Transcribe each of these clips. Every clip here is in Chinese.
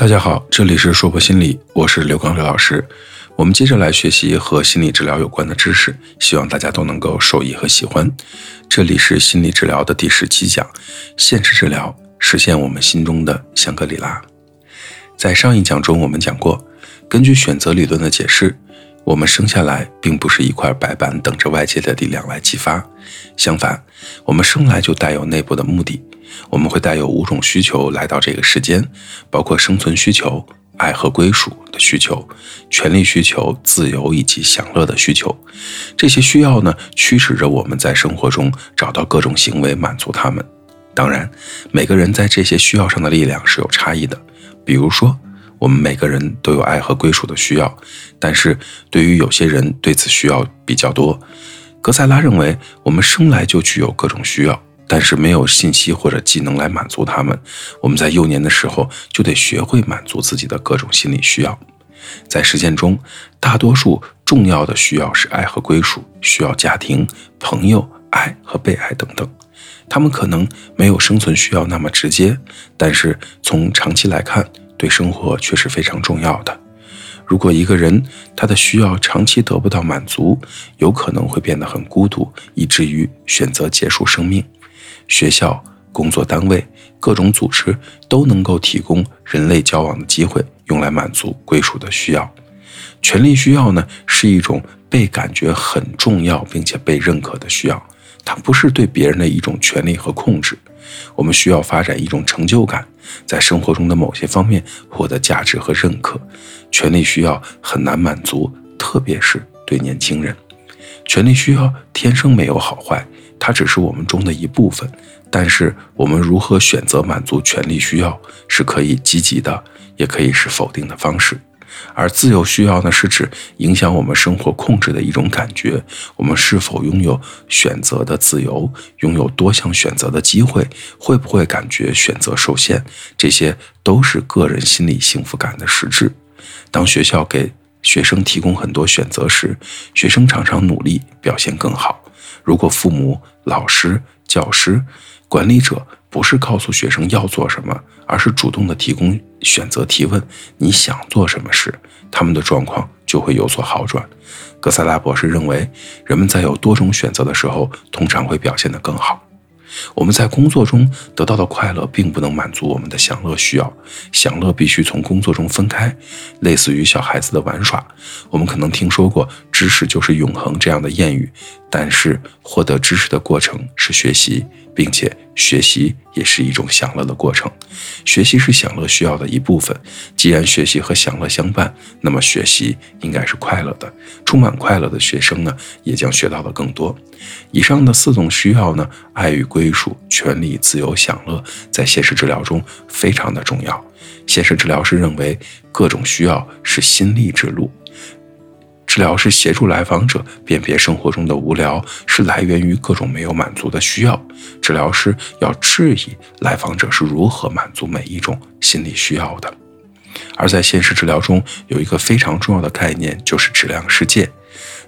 大家好，这里是说博心理，我是刘刚刘老师。我们接着来学习和心理治疗有关的知识，希望大家都能够受益和喜欢。这里是心理治疗的第十七讲，现实治疗实现我们心中的香格里拉。在上一讲中，我们讲过，根据选择理论的解释，我们生下来并不是一块白板，等着外界的力量来激发。相反，我们生来就带有内部的目的。我们会带有五种需求来到这个世间，包括生存需求、爱和归属的需求、权利需求、自由以及享乐的需求。这些需要呢，驱使着我们在生活中找到各种行为满足他们。当然，每个人在这些需要上的力量是有差异的。比如说，我们每个人都有爱和归属的需要，但是对于有些人对此需要比较多。格塞拉认为，我们生来就具有各种需要。但是没有信息或者技能来满足他们，我们在幼年的时候就得学会满足自己的各种心理需要。在实践中，大多数重要的需要是爱和归属，需要家庭、朋友、爱和被爱等等。他们可能没有生存需要那么直接，但是从长期来看，对生活却是非常重要的。如果一个人他的需要长期得不到满足，有可能会变得很孤独，以至于选择结束生命。学校、工作单位、各种组织都能够提供人类交往的机会，用来满足归属的需要。权利需要呢，是一种被感觉很重要并且被认可的需要，它不是对别人的一种权利和控制。我们需要发展一种成就感，在生活中的某些方面获得价值和认可。权利需要很难满足，特别是对年轻人。权利需要天生没有好坏。它只是我们中的一部分，但是我们如何选择满足权利需要，是可以积极的，也可以是否定的方式。而自由需要呢，是指影响我们生活控制的一种感觉。我们是否拥有选择的自由，拥有多项选择的机会，会不会感觉选择受限？这些都是个人心理幸福感的实质。当学校给学生提供很多选择时，学生常常努力表现更好。如果父母、老师、教师、管理者不是告诉学生要做什么，而是主动的提供选择提问，你想做什么时，他们的状况就会有所好转。格萨拉博士认为，人们在有多种选择的时候，通常会表现得更好。我们在工作中得到的快乐并不能满足我们的享乐需要，享乐必须从工作中分开，类似于小孩子的玩耍。我们可能听说过“知识就是永恒”这样的谚语，但是获得知识的过程是学习，并且学习也是一种享乐的过程。学习是享乐需要的一部分。既然学习和享乐相伴，那么学习应该是快乐的。充满快乐的学生呢，也将学到的更多。以上的四种需要呢，爱与归属、权利、自由、享乐，在现实治疗中非常的重要。现实治疗师认为，各种需要是心力之路。治疗师协助来访者辨别生活中的无聊是来源于各种没有满足的需要。治疗师要质疑来访者是如何满足每一种心理需要的。而在现实治疗中，有一个非常重要的概念，就是质量世界。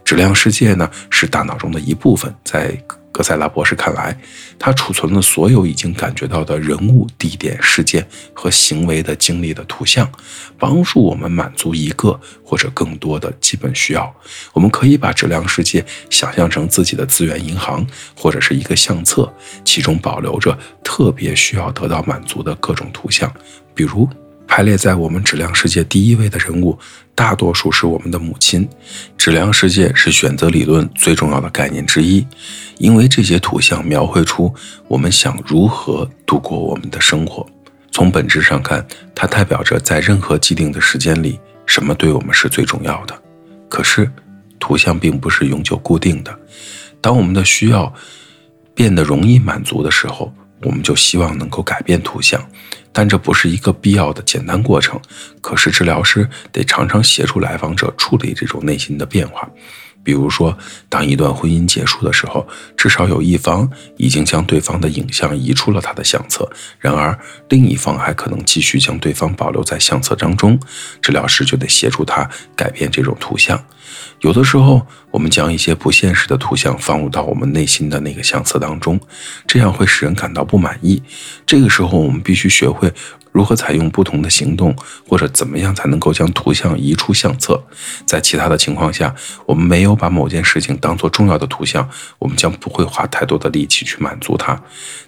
质量世界呢，是大脑中的一部分。在格塞拉博士看来，他储存了所有已经感觉到的人物、地点、事件和行为的经历的图像，帮助我们满足一个或者更多的基本需要。我们可以把质量世界想象成自己的资源银行，或者是一个相册，其中保留着特别需要得到满足的各种图像，比如。排列在我们质量世界第一位的人物，大多数是我们的母亲。质量世界是选择理论最重要的概念之一，因为这些图像描绘出我们想如何度过我们的生活。从本质上看，它代表着在任何既定的时间里，什么对我们是最重要的。可是，图像并不是永久固定的。当我们的需要变得容易满足的时候，我们就希望能够改变图像。但这不是一个必要的简单过程。可是治疗师得常常协助来访者处理这种内心的变化。比如说，当一段婚姻结束的时候，至少有一方已经将对方的影像移出了他的相册，然而另一方还可能继续将对方保留在相册当中。治疗师就得协助他改变这种图像。有的时候，我们将一些不现实的图像放入到我们内心的那个相册当中，这样会使人感到不满意。这个时候，我们必须学会如何采用不同的行动，或者怎么样才能够将图像移出相册。在其他的情况下，我们没有把某件事情当做重要的图像，我们将不会花太多的力气去满足它。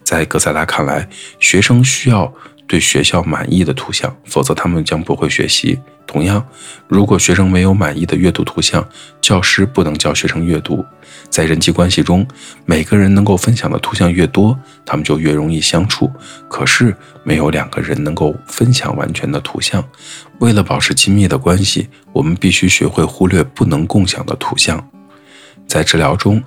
在哥塞拉看来，学生需要。对学校满意的图像，否则他们将不会学习。同样，如果学生没有满意的阅读图像，教师不能教学生阅读。在人际关系中，每个人能够分享的图像越多，他们就越容易相处。可是，没有两个人能够分享完全的图像。为了保持亲密的关系，我们必须学会忽略不能共享的图像。在治疗中。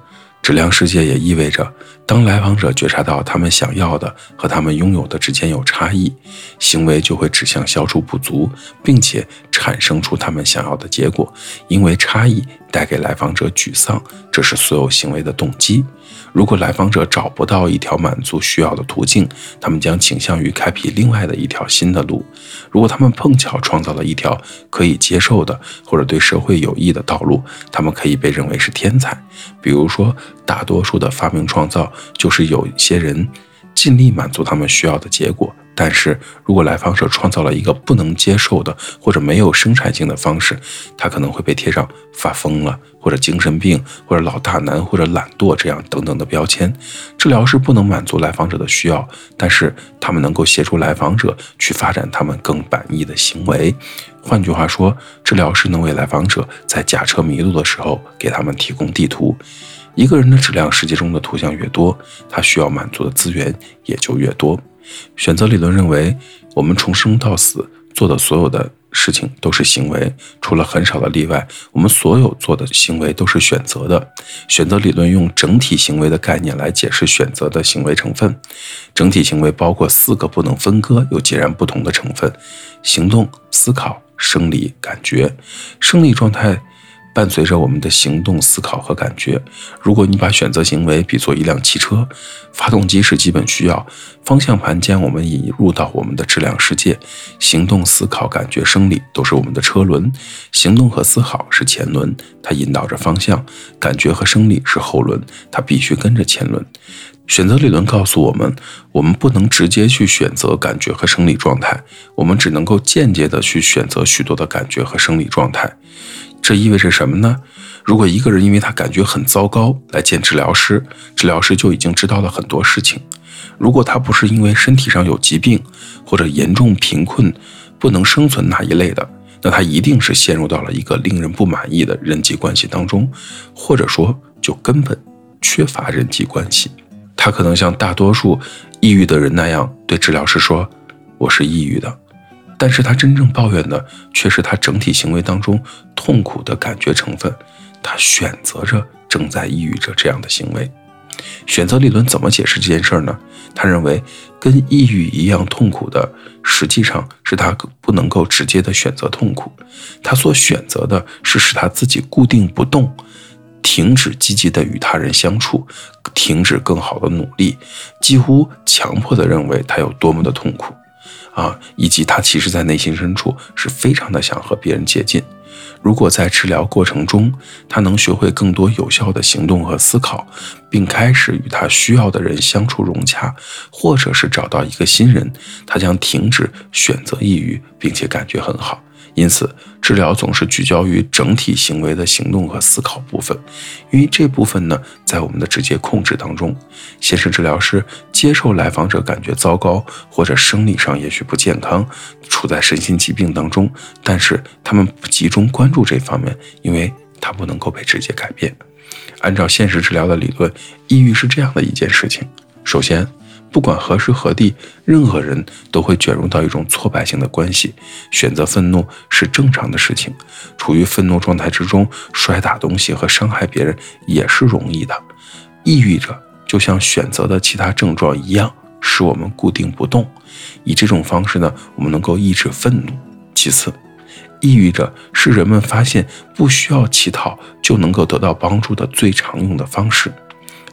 质量世界也意味着，当来访者觉察到他们想要的和他们拥有的之间有差异，行为就会指向消除不足，并且产生出他们想要的结果。因为差异带给来访者沮丧，这是所有行为的动机。如果来访者找不到一条满足需要的途径，他们将倾向于开辟另外的一条新的路。如果他们碰巧创造了一条可以接受的或者对社会有益的道路，他们可以被认为是天才。比如说，大多数的发明创造就是有些人尽力满足他们需要的结果。但是如果来访者创造了一个不能接受的或者没有生产性的方式，他可能会被贴上发疯了或者精神病或者老大难或者懒惰这样等等的标签。治疗师不能满足来访者的需要，但是他们能够协助来访者去发展他们更满意的行为。换句话说，治疗师能为来访者在驾车迷路的时候给他们提供地图。一个人的质量世界中的图像越多，他需要满足的资源也就越多。选择理论认为，我们从生到死做的所有的事情都是行为，除了很少的例外，我们所有做的行为都是选择的。选择理论用整体行为的概念来解释选择的行为成分。整体行为包括四个不能分割又截然不同的成分：行动、思考、生理、感觉。生理状态。伴随着我们的行动、思考和感觉。如果你把选择行为比作一辆汽车，发动机是基本需要，方向盘将我们引入到我们的质量世界。行动、思考、感觉、生理都是我们的车轮。行动和思考是前轮，它引导着方向；感觉和生理是后轮，它必须跟着前轮。选择理论告诉我们，我们不能直接去选择感觉和生理状态，我们只能够间接的去选择许多的感觉和生理状态。这意味着什么呢？如果一个人因为他感觉很糟糕来见治疗师，治疗师就已经知道了很多事情。如果他不是因为身体上有疾病或者严重贫困不能生存那一类的，那他一定是陷入到了一个令人不满意的人际关系当中，或者说就根本缺乏人际关系。他可能像大多数抑郁的人那样对治疗师说：“我是抑郁的。”但是他真正抱怨的却是他整体行为当中痛苦的感觉成分，他选择着正在抑郁着这样的行为。选择理论怎么解释这件事呢？他认为跟抑郁一样痛苦的，实际上是他不能够直接的选择痛苦，他所选择的是使他自己固定不动，停止积极的与他人相处，停止更好的努力，几乎强迫的认为他有多么的痛苦。啊，以及他其实，在内心深处是非常的想和别人接近。如果在治疗过程中，他能学会更多有效的行动和思考，并开始与他需要的人相处融洽，或者是找到一个新人，他将停止选择抑郁，并且感觉很好。因此，治疗总是聚焦于整体行为的行动和思考部分，因为这部分呢，在我们的直接控制当中。先是治疗师接受来访者感觉糟糕，或者生理上也许不健康，处在身心疾病当中，但是他们不集中关注这方面，因为它不能够被直接改变。按照现实治疗的理论，抑郁是这样的一件事情：首先，不管何时何地，任何人都会卷入到一种挫败性的关系。选择愤怒是正常的事情，处于愤怒状态之中，摔打东西和伤害别人也是容易的。抑郁者就像选择的其他症状一样，使我们固定不动。以这种方式呢，我们能够抑制愤怒。其次，抑郁者是人们发现不需要乞讨就能够得到帮助的最常用的方式。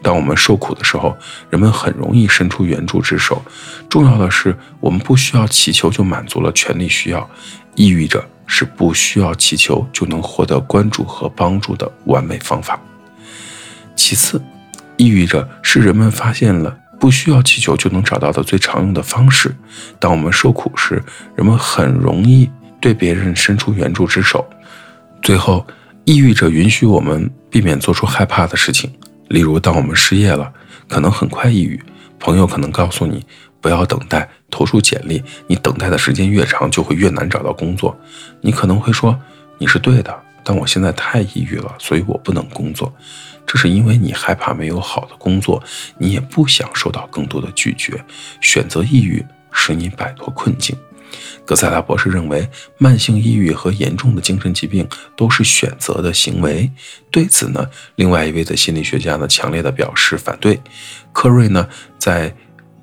当我们受苦的时候，人们很容易伸出援助之手。重要的是，我们不需要祈求就满足了权力需要。抑郁者是不需要祈求就能获得关注和帮助的完美方法。其次，抑郁者是人们发现了不需要祈求就能找到的最常用的方式。当我们受苦时，人们很容易对别人伸出援助之手。最后，抑郁者允许我们避免做出害怕的事情，例如，当我们失业了，可能很快抑郁，朋友可能告诉你不要等待，投出简历，你等待的时间越长，就会越难找到工作。你可能会说你是对的，但我现在太抑郁了，所以我不能工作。这是因为你害怕没有好的工作，你也不想受到更多的拒绝，选择抑郁使你摆脱困境。格塞拉博士认为，慢性抑郁和严重的精神疾病都是选择的行为。对此呢，另外一位的心理学家呢，强烈的表示反对。科瑞呢，在，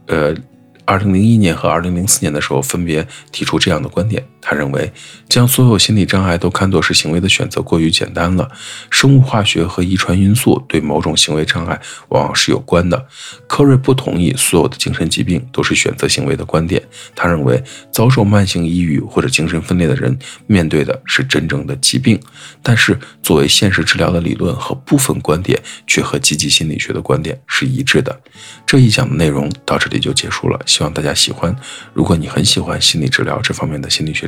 呃。二零零一年和二零零四年的时候，分别提出这样的观点。他认为，将所有心理障碍都看作是行为的选择过于简单了。生物化学和遗传因素对某种行为障碍往往是有关的。科瑞不同意所有的精神疾病都是选择行为的观点。他认为，遭受慢性抑郁或者精神分裂的人面对的是真正的疾病。但是，作为现实治疗的理论和部分观点，却和积极心理学的观点是一致的。这一讲的内容到这里就结束了。希望大家喜欢。如果你很喜欢心理治疗这方面的心理学